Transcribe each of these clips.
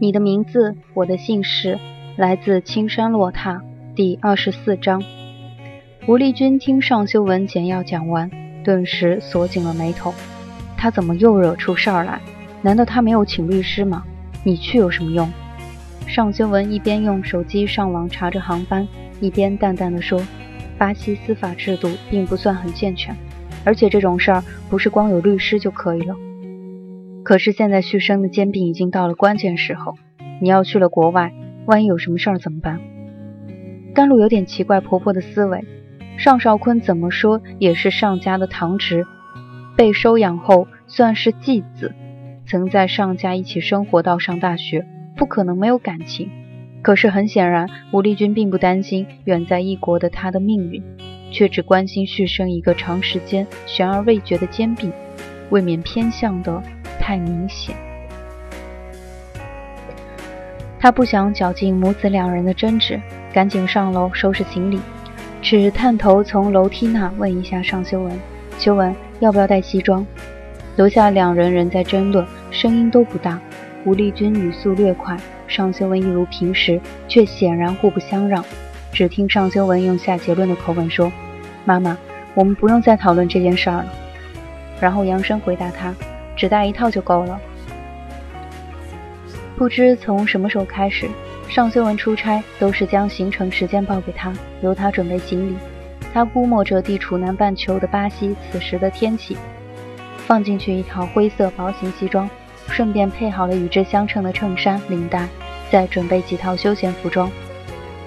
你的名字，我的姓氏，来自青山落踏。第二十四章，吴丽君听尚修文简要讲完，顿时锁紧了眉头。他怎么又惹出事儿来？难道他没有请律师吗？你去有什么用？尚修文一边用手机上网查着航班，一边淡淡的说：“巴西司法制度并不算很健全，而且这种事儿不是光有律师就可以了。可是现在旭升的兼并已经到了关键时候，你要去了国外，万一有什么事儿怎么办？”甘露有点奇怪婆婆的思维，尚少坤怎么说也是尚家的堂侄，被收养后算是继子，曾在尚家一起生活到上大学，不可能没有感情。可是很显然，吴丽君并不担心远在异国的他的命运，却只关心旭生一个长时间悬而未决的兼并，未免偏向的太明显。他不想搅进母子两人的争执。赶紧上楼收拾行李，只探头从楼梯那问一下尚修文：“修文要不要带西装？”楼下两人仍在争论，声音都不大。吴丽君语速略快，尚修文一如平时，却显然互不相让。只听尚修文用下结论的口吻说：“妈妈，我们不用再讨论这件事儿了。”然后扬声回答他：“只带一套就够了。”不知从什么时候开始。尚修文出差都是将行程时间报给他，由他准备行李。他估摸着地处南半球的巴西此时的天气，放进去一套灰色薄型西装，顺便配好了与之相称的衬衫、领带，再准备几套休闲服装。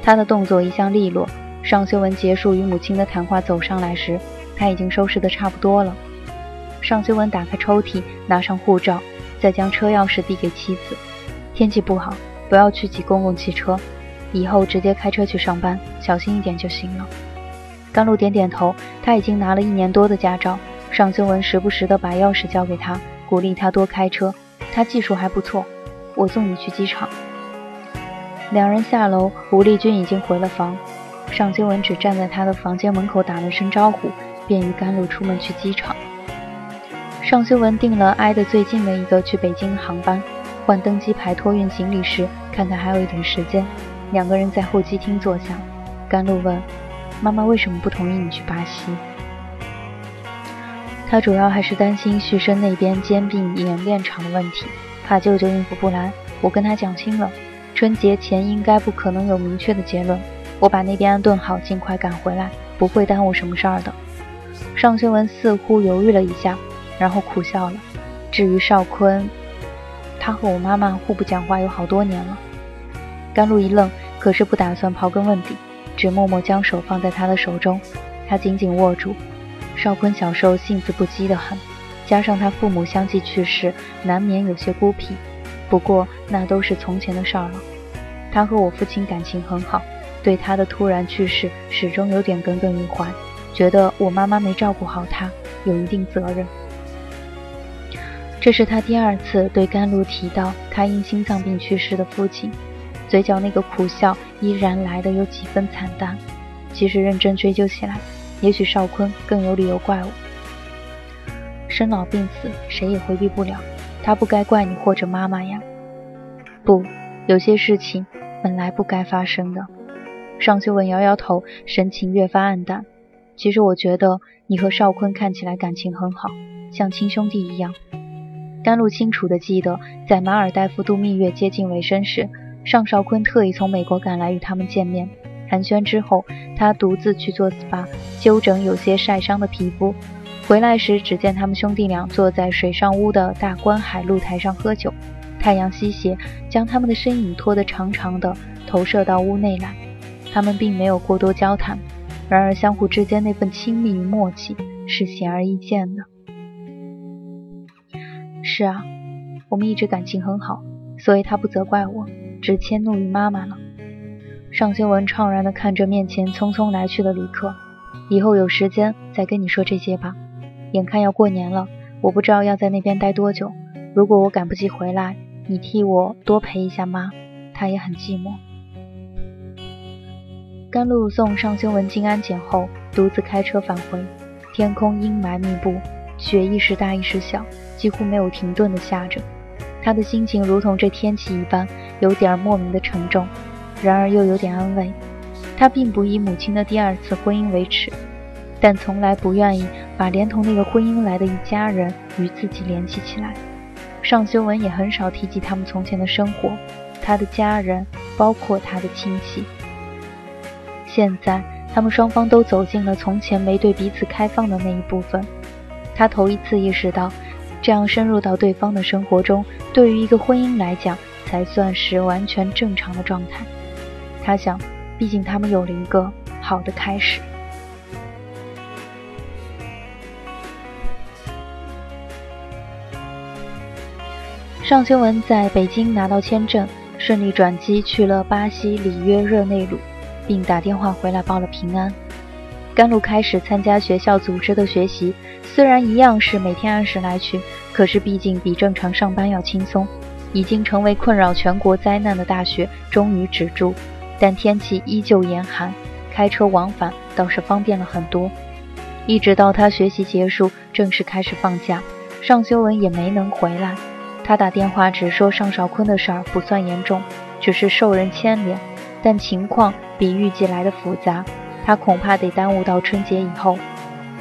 他的动作一向利落。尚修文结束与母亲的谈话走上来时，他已经收拾得差不多了。尚修文打开抽屉，拿上护照，再将车钥匙递给妻子。天气不好。不要去挤公共汽车，以后直接开车去上班，小心一点就行了。甘露点点头，他已经拿了一年多的驾照。尚修文时不时地把钥匙交给他，鼓励他多开车。他技术还不错，我送你去机场。两人下楼，吴丽君已经回了房，尚修文只站在他的房间门口打了声招呼，便与甘露出门去机场。尚修文订了挨得最近的一个去北京的航班。换登机牌、托运行李时，看看还有一点时间，两个人在候机厅坐下。甘露问：“妈妈为什么不同意你去巴西？”他主要还是担心旭升那边兼并演练场的问题，怕舅舅应付不来。我跟他讲清了，春节前应该不可能有明确的结论。我把那边安顿好，尽快赶回来，不会耽误什么事儿的。尚修文似乎犹豫了一下，然后苦笑了。至于邵坤。他和我妈妈互不讲话有好多年了。甘露一愣，可是不打算刨根问底，只默默将手放在他的手中。他紧紧握住。少坤小时候性子不羁得很，加上他父母相继去世，难免有些孤僻。不过那都是从前的事儿了。他和我父亲感情很好，对他的突然去世始终有点耿耿于怀，觉得我妈妈没照顾好他，有一定责任。这是他第二次对甘露提到他因心脏病去世的父亲，嘴角那个苦笑依然来得有几分惨淡。其实认真追究起来，也许少坤更有理由怪我。生老病死，谁也回避不了，他不该怪你或者妈妈呀。不，有些事情本来不该发生的。尚修文摇摇头，神情越发黯淡。其实我觉得你和少坤看起来感情很好，像亲兄弟一样。甘露清楚地记得，在马尔代夫度蜜月接近尾声时，尚少坤特意从美国赶来与他们见面。寒暄之后，他独自去做 SPA，修整有些晒伤的皮肤。回来时，只见他们兄弟俩坐在水上屋的大观海露台上喝酒，太阳西斜，将他们的身影拖得长长的，投射到屋内来。他们并没有过多交谈，然而相互之间那份亲密与默契是显而易见的。是啊，我们一直感情很好，所以他不责怪我，只迁怒于妈妈了。尚修文怅然地看着面前匆匆来去的旅客，以后有时间再跟你说这些吧。眼看要过年了，我不知道要在那边待多久。如果我赶不及回来，你替我多陪一下妈，她也很寂寞。甘露送尚修文进安检后，独自开车返回。天空阴霾密布，雪一时大一时小。几乎没有停顿地下着，他的心情如同这天气一般，有点莫名的沉重，然而又有点安慰。他并不以母亲的第二次婚姻为耻，但从来不愿意把连同那个婚姻来的一家人与自己联系起来。尚修文也很少提及他们从前的生活，他的家人，包括他的亲戚。现在，他们双方都走进了从前没对彼此开放的那一部分。他头一次意识到。这样深入到对方的生活中，对于一个婚姻来讲，才算是完全正常的状态。他想，毕竟他们有了一个好的开始。尚修文在北京拿到签证，顺利转机去了巴西里约热内卢，并打电话回来报了平安。甘露开始参加学校组织的学习。虽然一样是每天按时来去，可是毕竟比正常上班要轻松。已经成为困扰全国灾难的大雪终于止住，但天气依旧严寒，开车往返倒是方便了很多。一直到他学习结束，正式开始放假，尚修文也没能回来。他打电话只说尚少坤的事儿不算严重，只是受人牵连，但情况比预计来的复杂，他恐怕得耽误到春节以后。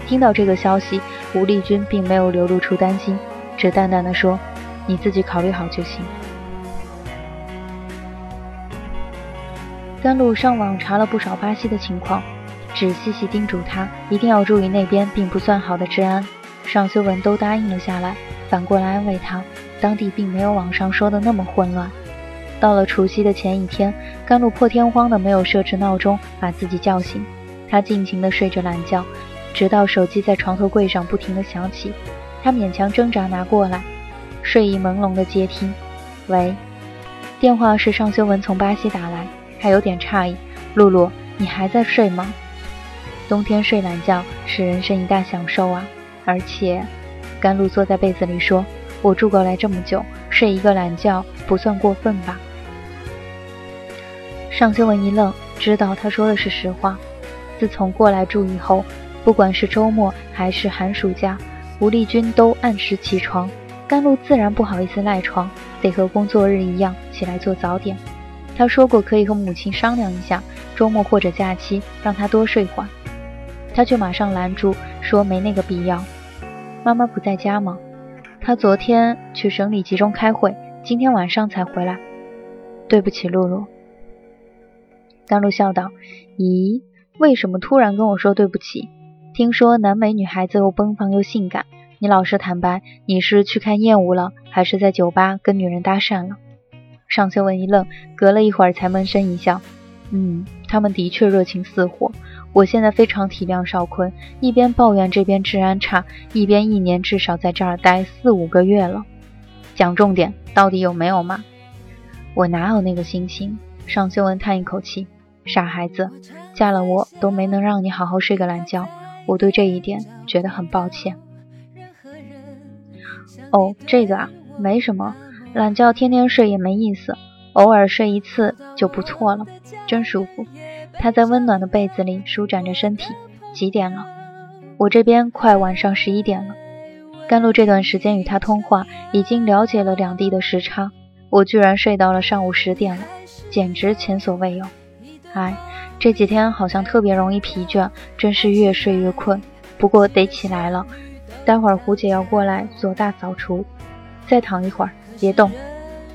听到这个消息，吴丽君并没有流露出担心，只淡淡的说：“你自己考虑好就行。”甘露上网查了不少巴西的情况，只细细叮嘱他一定要注意那边并不算好的治安。尚修文都答应了下来，反过来安慰他，当地并没有网上说的那么混乱。到了除夕的前一天，甘露破天荒的没有设置闹钟，把自己叫醒，他尽情的睡着懒觉。直到手机在床头柜上不停的响起，他勉强挣扎拿过来，睡意朦胧的接听。喂，电话是尚修文从巴西打来，他有点诧异。露露，你还在睡吗？冬天睡懒觉是人生一大享受啊！而且，甘露坐在被子里说：“我住过来这么久，睡一个懒觉不算过分吧？”尚修文一愣，知道他说的是实话。自从过来住以后。不管是周末还是寒暑假，吴丽君都按时起床。甘露自然不好意思赖床，得和工作日一样起来做早点。他说过可以和母亲商量一下，周末或者假期让他多睡会儿。他却马上拦住，说没那个必要。妈妈不在家吗？她昨天去省里集中开会，今天晚上才回来。对不起，露露。甘露笑道：“咦，为什么突然跟我说对不起？”听说南美女孩子又奔放又性感，你老实坦白，你是去看艳舞了，还是在酒吧跟女人搭讪了？尚修文一愣，隔了一会儿才闷声一笑：“嗯，他们的确热情似火。我现在非常体谅少坤，一边抱怨这边治安差，一边一年至少在这儿待四五个月了。讲重点，到底有没有嘛？我哪有那个心情？”尚修文叹一口气：“傻孩子，嫁了我都没能让你好好睡个懒觉。”我对这一点觉得很抱歉。哦，这个啊，没什么，懒觉天天睡也没意思，偶尔睡一次就不错了，真舒服。他在温暖的被子里舒展着身体。几点了？我这边快晚上十一点了。甘露这段时间与他通话，已经了解了两地的时差。我居然睡到了上午十点了，简直前所未有。唉。这几天好像特别容易疲倦，真是越睡越困。不过得起来了，待会儿胡姐要过来做大扫除。再躺一会儿，别动。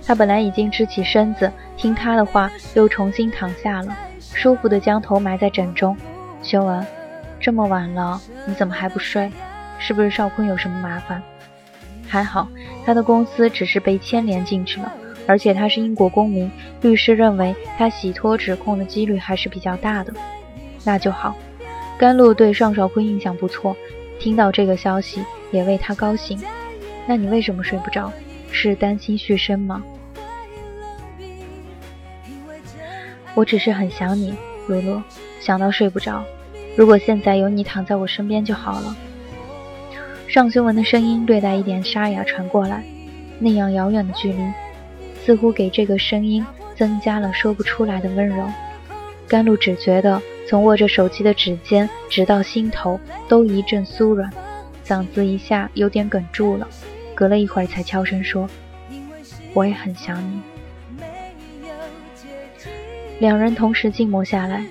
他本来已经支起身子，听他的话，又重新躺下了，舒服的将头埋在枕中。修文，这么晚了，你怎么还不睡？是不是少坤有什么麻烦？还好，他的公司只是被牵连进去了，而且他是英国公民，律师认为他洗脱指控的几率还是比较大的。那就好。甘露对尚少坤印象不错，听到这个消息也为他高兴。那你为什么睡不着？是担心续生吗？我只是很想你，露露，想到睡不着。如果现在有你躺在我身边就好了。尚修文的声音略带一点沙哑传过来，那样遥远的距离，似乎给这个声音增加了说不出来的温柔。甘露只觉得从握着手机的指尖直到心头都一阵酥软，嗓子一下有点哽住了，隔了一会儿才悄声说：“我也很想你。”两人同时静默下来，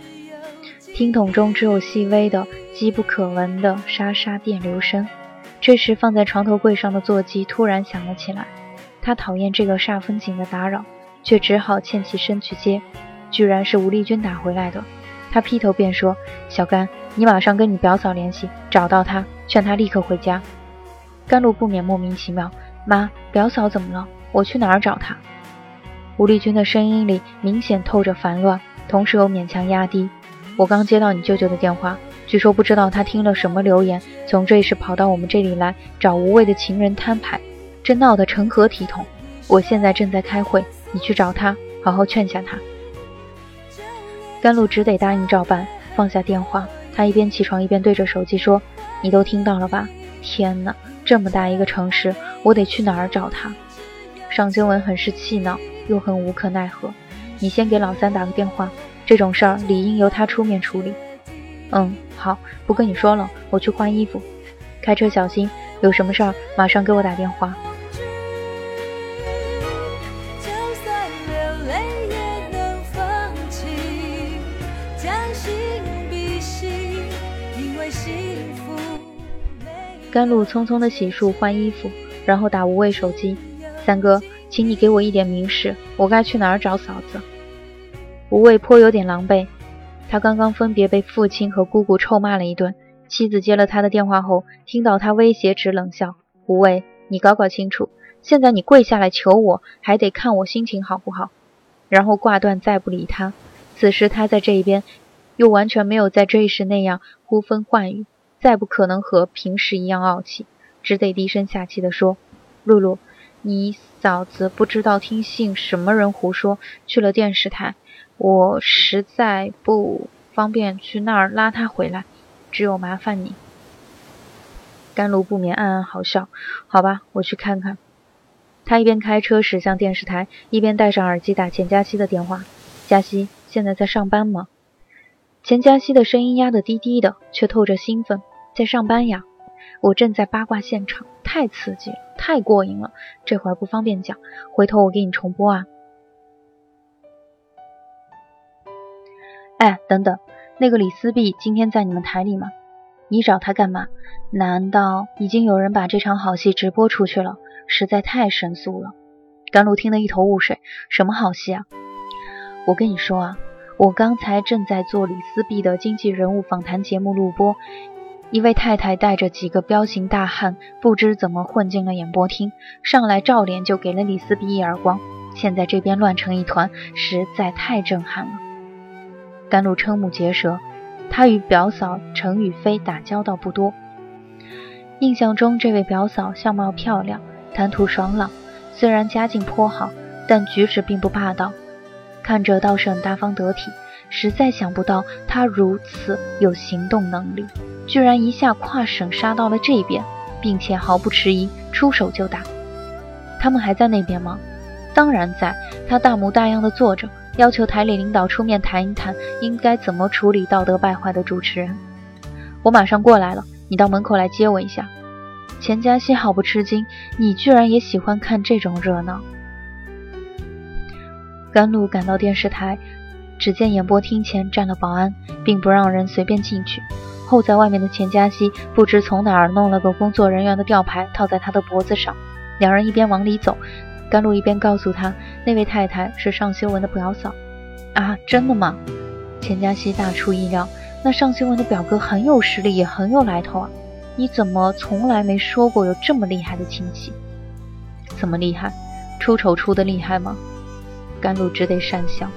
听筒中只有细微的、机不可闻的沙沙电流声。这时，放在床头柜上的座机突然响了起来。他讨厌这个煞风景的打扰，却只好欠起身去接。居然是吴丽君打回来的。他劈头便说：“小甘，你马上跟你表嫂联系，找到她，劝她立刻回家。”甘露不免莫名其妙：“妈，表嫂怎么了？我去哪儿找她？”吴丽君的声音里明显透着烦乱，同时又勉强压低：“我刚接到你舅舅的电话，据说不知道他听了什么流言，从瑞士跑到我们这里来找无畏的情人摊牌，这闹得成何体统？我现在正在开会，你去找他，好好劝下他。”甘露只得答应照办，放下电话。他一边起床一边对着手机说：“你都听到了吧？天哪，这么大一个城市，我得去哪儿找他？”尚经文很是气恼。又很无可奈何，你先给老三打个电话，这种事儿理应由他出面处理。嗯，好，不跟你说了，我去换衣服。开车小心，有什么事儿马上给我打电话。甘露匆匆的洗漱换衣服，然后打无畏手机，三哥。请你给我一点明示，我该去哪儿找嫂子？吴畏颇有点狼狈，他刚刚分别被父亲和姑姑臭骂了一顿。妻子接了他的电话后，听到他威胁，只冷笑：“吴畏，你搞搞清楚，现在你跪下来求我，还得看我心情好不好？”然后挂断，再不理他。此时他在这一边，又完全没有在这一时那样呼风唤雨，再不可能和平时一样傲气，只得低声下气地说：“露露。”你嫂子不知道听信什么人胡说，去了电视台。我实在不方便去那儿拉她回来，只有麻烦你。甘露不免暗暗好笑。好吧，我去看看。他一边开车驶向电视台，一边戴上耳机打钱嘉熙的电话。嘉熙现在在上班吗？钱嘉熙的声音压得低低的，却透着兴奋。在上班呀，我正在八卦现场。太刺激了，太过瘾了，这会儿不方便讲，回头我给你重播啊。哎，等等，那个李思碧今天在你们台里吗？你找他干嘛？难道已经有人把这场好戏直播出去了？实在太神速了。甘露听得一头雾水，什么好戏啊？我跟你说啊，我刚才正在做李思碧的经纪人物访谈节目录播。一位太太带着几个彪形大汉，不知怎么混进了演播厅，上来照脸就给了李思碧一耳光。现在这边乱成一团，实在太震撼了。甘露瞠目结舌，他与表嫂程雨飞打交道不多，印象中这位表嫂相貌漂亮，谈吐爽朗，虽然家境颇好，但举止并不霸道，看着倒是很大方得体。实在想不到他如此有行动能力。居然一下跨省杀到了这边，并且毫不迟疑，出手就打。他们还在那边吗？当然在。他大模大样的坐着，要求台里领导出面谈一谈，应该怎么处理道德败坏的主持人。我马上过来了，你到门口来接我一下。钱嘉熙毫不吃惊，你居然也喜欢看这种热闹。甘露赶到电视台，只见演播厅前站了保安，并不让人随便进去。候在外面的钱嘉熙不知从哪儿弄了个工作人员的吊牌套在他的脖子上，两人一边往里走，甘露一边告诉他，那位太太是尚修文的表嫂。啊，真的吗？钱嘉熙大出意料，那尚修文的表哥很有实力，也很有来头啊。你怎么从来没说过有这么厉害的亲戚？怎么厉害？出丑出的厉害吗？甘露只得讪笑。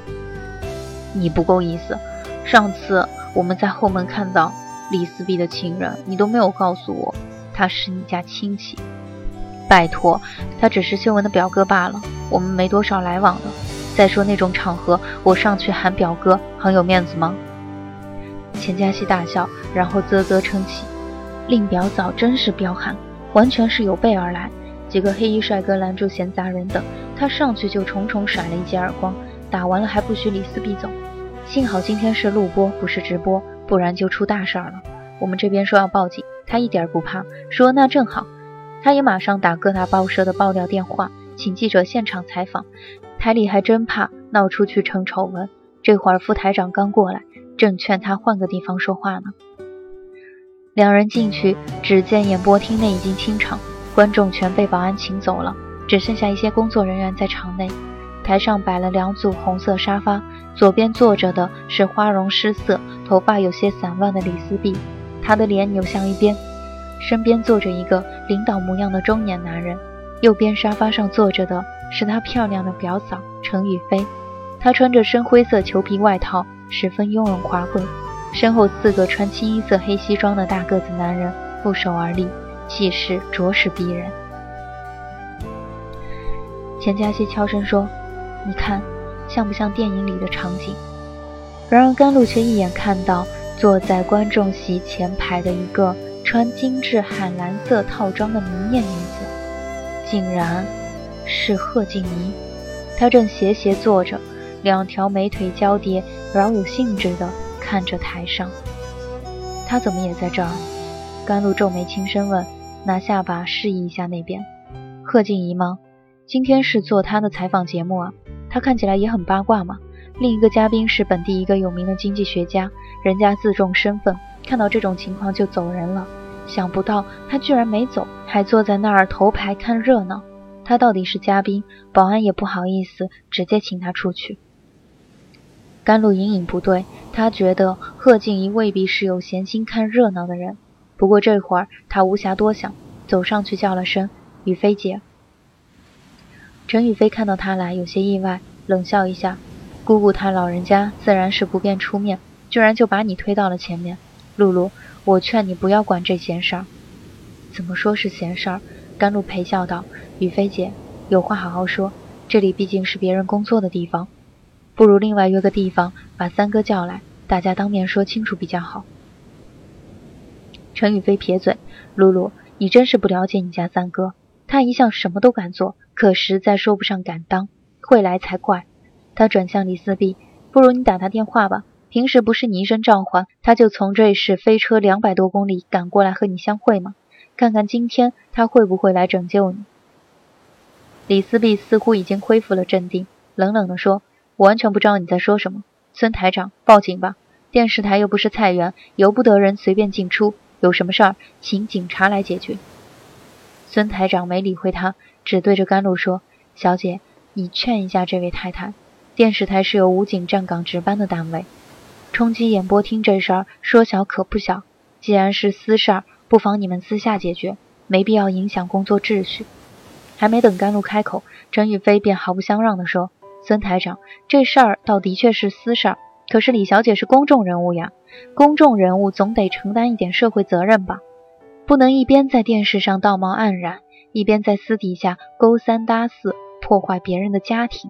你不够意思。上次我们在后门看到李思碧的情人，你都没有告诉我他是你家亲戚。拜托，他只是修文的表哥罢了，我们没多少来往的。再说那种场合，我上去喊表哥，很有面子吗？钱嘉熙大笑，然后啧啧称奇。令表嫂真是彪悍，完全是有备而来。几个黑衣帅哥拦住闲杂人等，他上去就重重甩了一记耳光，打完了还不许李思碧走。幸好今天是录播，不是直播，不然就出大事儿了。我们这边说要报警，他一点不怕，说那正好。他也马上打各大报社的爆料电话，请记者现场采访。台里还真怕闹出去成丑闻，这会儿副台长刚过来，正劝他换个地方说话呢。两人进去，只见演播厅内已经清场，观众全被保安请走了，只剩下一些工作人员在场内。台上摆了两组红色沙发，左边坐着的是花容失色、头发有些散乱的李思碧，她的脸扭向一边；身边坐着一个领导模样的中年男人，右边沙发上坐着的是她漂亮的表嫂陈雨菲，她穿着深灰色裘皮外套，十分雍容华贵。身后四个穿清一色黑西装的大个子男人负手而立，气势着实逼人。钱嘉熙悄声说：“你看，像不像电影里的场景？”然而甘露却一眼看到坐在观众席前排的一个穿精致海蓝色套装的明艳女子，竟然是贺静怡。她正斜斜坐着，两条美腿交叠，饶有兴致的。看着台上，她怎么也在这儿？甘露皱眉轻声问，拿下巴示意一下那边。贺静怡吗？今天是做他的采访节目啊。他看起来也很八卦嘛。另一个嘉宾是本地一个有名的经济学家，人家自重身份，看到这种情况就走人了。想不到他居然没走，还坐在那儿头排看热闹。他到底是嘉宾，保安也不好意思直接请他出去。甘露隐隐不对，他觉得贺静怡未必是有闲心看热闹的人。不过这会儿他无暇多想，走上去叫了声“雨菲姐”。陈雨菲看到他来，有些意外，冷笑一下：“姑姑她老人家自然是不便出面，居然就把你推到了前面。露露，我劝你不要管这闲事儿。”怎么说是闲事儿？甘露陪笑道：“雨菲姐，有话好好说，这里毕竟是别人工作的地方。”不如另外约个地方，把三哥叫来，大家当面说清楚比较好。陈宇飞撇嘴：“露露，你真是不了解你家三哥，他一向什么都敢做，可实在说不上敢当，会来才怪。”他转向李四碧：“不如你打他电话吧，平时不是你一声召唤，他就从瑞士飞车两百多公里赶过来和你相会吗？看看今天他会不会来拯救你。”李思碧似乎已经恢复了镇定，冷冷地说。我完全不知道你在说什么，孙台长，报警吧！电视台又不是菜园，由不得人随便进出。有什么事儿，请警察来解决。孙台长没理会他，只对着甘露说：“小姐，你劝一下这位太太。电视台是由武警站岗值班的单位，冲击演播厅这事儿说小可不小。既然是私事儿，不妨你们私下解决，没必要影响工作秩序。”还没等甘露开口，陈宇飞便毫不相让地说。孙台长，这事儿倒的确是私事儿，可是李小姐是公众人物呀，公众人物总得承担一点社会责任吧，不能一边在电视上道貌岸然，一边在私底下勾三搭四，破坏别人的家庭。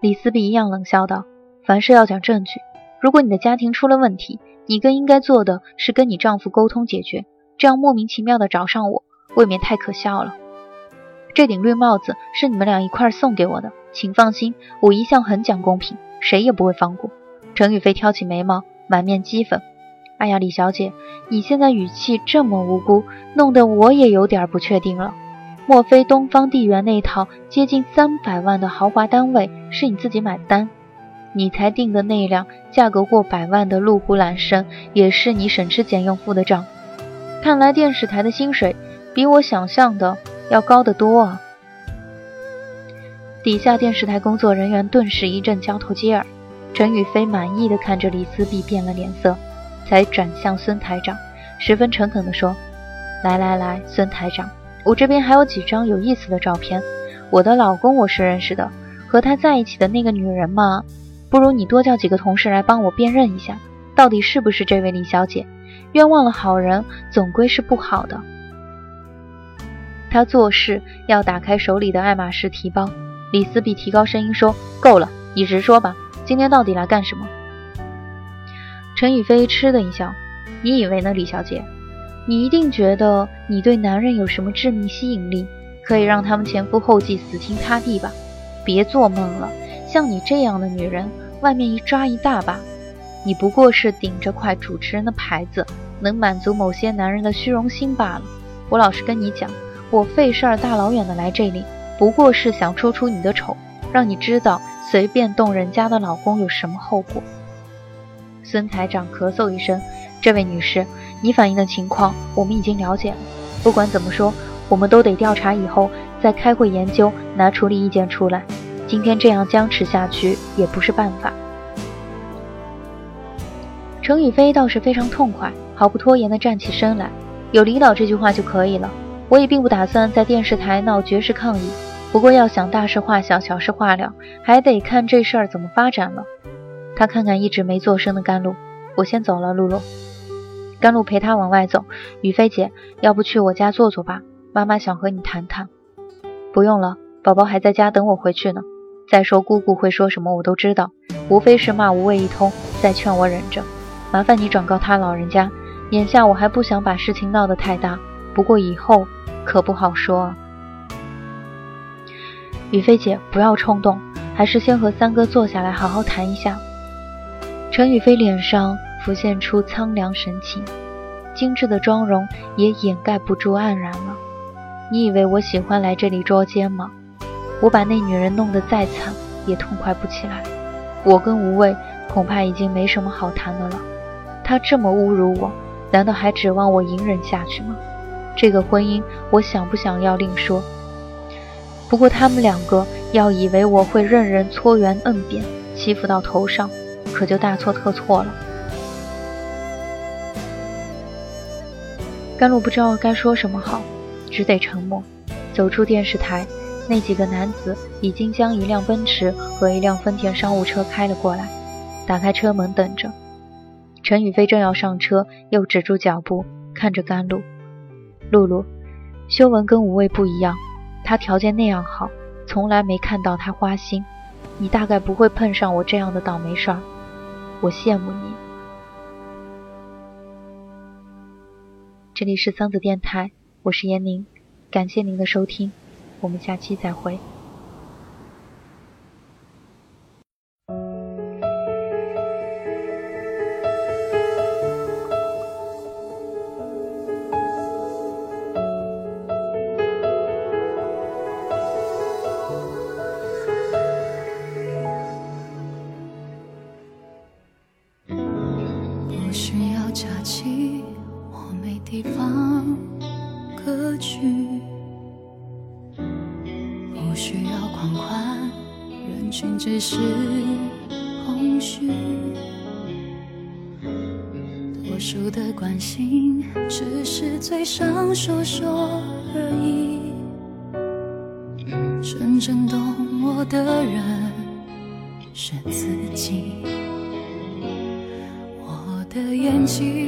李斯碧一样冷笑道：“凡事要讲证据，如果你的家庭出了问题，你更应该做的是跟你丈夫沟通解决，这样莫名其妙的找上我，未免太可笑了。”这顶绿帽子是你们俩一块送给我的，请放心，我一向很讲公平，谁也不会放过。陈宇飞挑起眉毛，满面讥讽：“哎呀，李小姐，你现在语气这么无辜，弄得我也有点不确定了。莫非东方地缘那套接近三百万的豪华单位是你自己买单？你才订的那辆价格过百万的路虎揽胜，也是你省吃俭用付的账？看来电视台的薪水……”比我想象的要高得多啊！底下电视台工作人员顿时一阵交头接耳。陈宇飞满意的看着李思碧变了脸色，才转向孙台长，十分诚恳的说：“来来来，孙台长，我这边还有几张有意思的照片。我的老公我是认识的，和他在一起的那个女人嘛，不如你多叫几个同事来帮我辨认一下，到底是不是这位李小姐？冤枉了好人，总归是不好的。”他做事要打开手里的爱马仕提包。李思碧提高声音说：“够了，你直说吧。”今天到底来干什么？陈宇飞嗤的一笑：“你以为呢，李小姐？你一定觉得你对男人有什么致命吸引力，可以让他们前赴后继、死心塌地吧？别做梦了！像你这样的女人，外面一抓一大把。你不过是顶着块主持人的牌子，能满足某些男人的虚荣心罢了。我老实跟你讲，我费事儿大老远的来这里，不过是想戳出你的丑，让你知道。”随便动人家的老公有什么后果？孙台长咳嗽一声：“这位女士，你反映的情况我们已经了解了。不管怎么说，我们都得调查以后再开会研究，拿处理意见出来。今天这样僵持下去也不是办法。”程宇飞倒是非常痛快，毫不拖延地站起身来：“有领导这句话就可以了。我也并不打算在电视台闹绝食抗议。”不过要想大事化小，小事化了，还得看这事儿怎么发展了。他看看一直没做声的甘露，我先走了，露露。甘露陪他往外走。雨飞姐，要不去我家坐坐吧？妈妈想和你谈谈。不用了，宝宝还在家等我回去呢。再说姑姑会说什么，我都知道，无非是骂无谓一通，再劝我忍着。麻烦你转告他老人家，眼下我还不想把事情闹得太大，不过以后可不好说啊。雨飞姐，不要冲动，还是先和三哥坐下来好好谈一下。陈雨飞脸上浮现出苍凉神情，精致的妆容也掩盖不住黯然了。你以为我喜欢来这里捉奸吗？我把那女人弄得再惨，也痛快不起来。我跟无畏恐怕已经没什么好谈的了。他这么侮辱我，难道还指望我隐忍下去吗？这个婚姻，我想不想要另说。不过他们两个要以为我会任人搓圆摁扁，欺负到头上，可就大错特错了。甘露不知道该说什么好，只得沉默。走出电视台，那几个男子已经将一辆奔驰和一辆丰田商务车开了过来，打开车门等着。陈宇飞正要上车，又止住脚步，看着甘露：“露露，修文跟无畏不一样。”他条件那样好，从来没看到他花心。你大概不会碰上我这样的倒霉事儿，我羡慕你。这里是桑子电台，我是闫宁，感谢您的收听，我们下期再会。放歌曲，不需要狂欢，人群只是空虚，多数的关心只是嘴上说说而已。真正懂我的人是自己。我的眼睛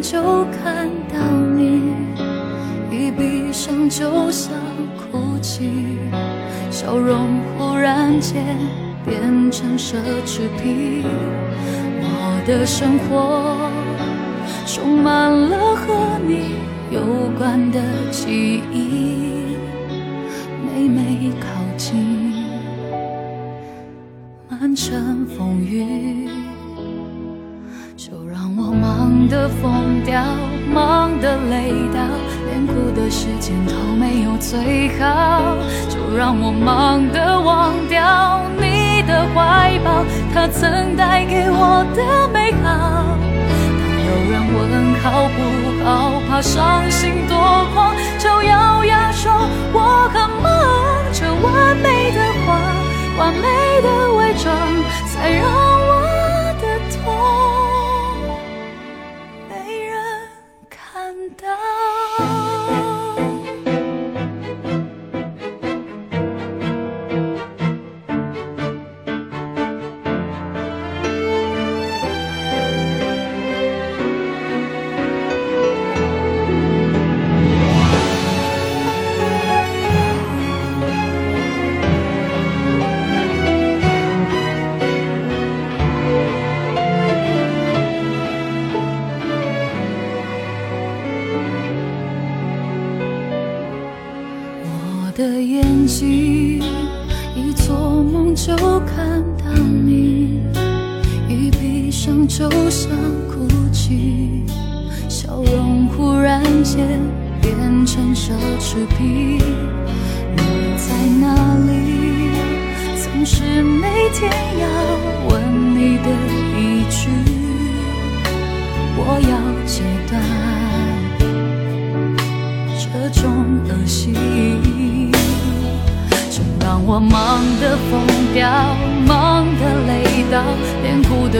就看到你，一闭上就想哭泣。笑容忽然间变成奢侈品，我的生活充满了和你有关的记忆，每每靠近，满城风雨，疯掉，忙的累到，连哭的时间都没有最好。就让我忙的忘掉你的怀抱，他曾带给我的美好。当有人问好不好，怕伤心多狂，就咬牙说我很忙。这完美的谎，完美的伪装，才让我。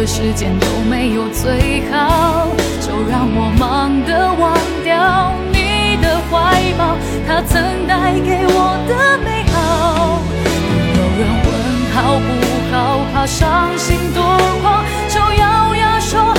这世间都没有最好，就让我忙得忘掉你的怀抱，他曾带给我的美好。有人问好不好，怕伤心多狂，就咬牙说。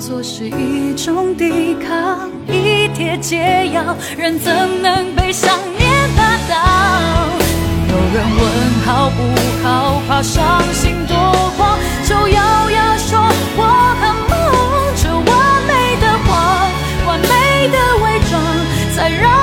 做是一种抵抗，一帖解药，人怎能被想念打倒？有人问好不好，怕伤心多慌，就咬牙说我很忙，这完美的谎，完美的伪装，才让。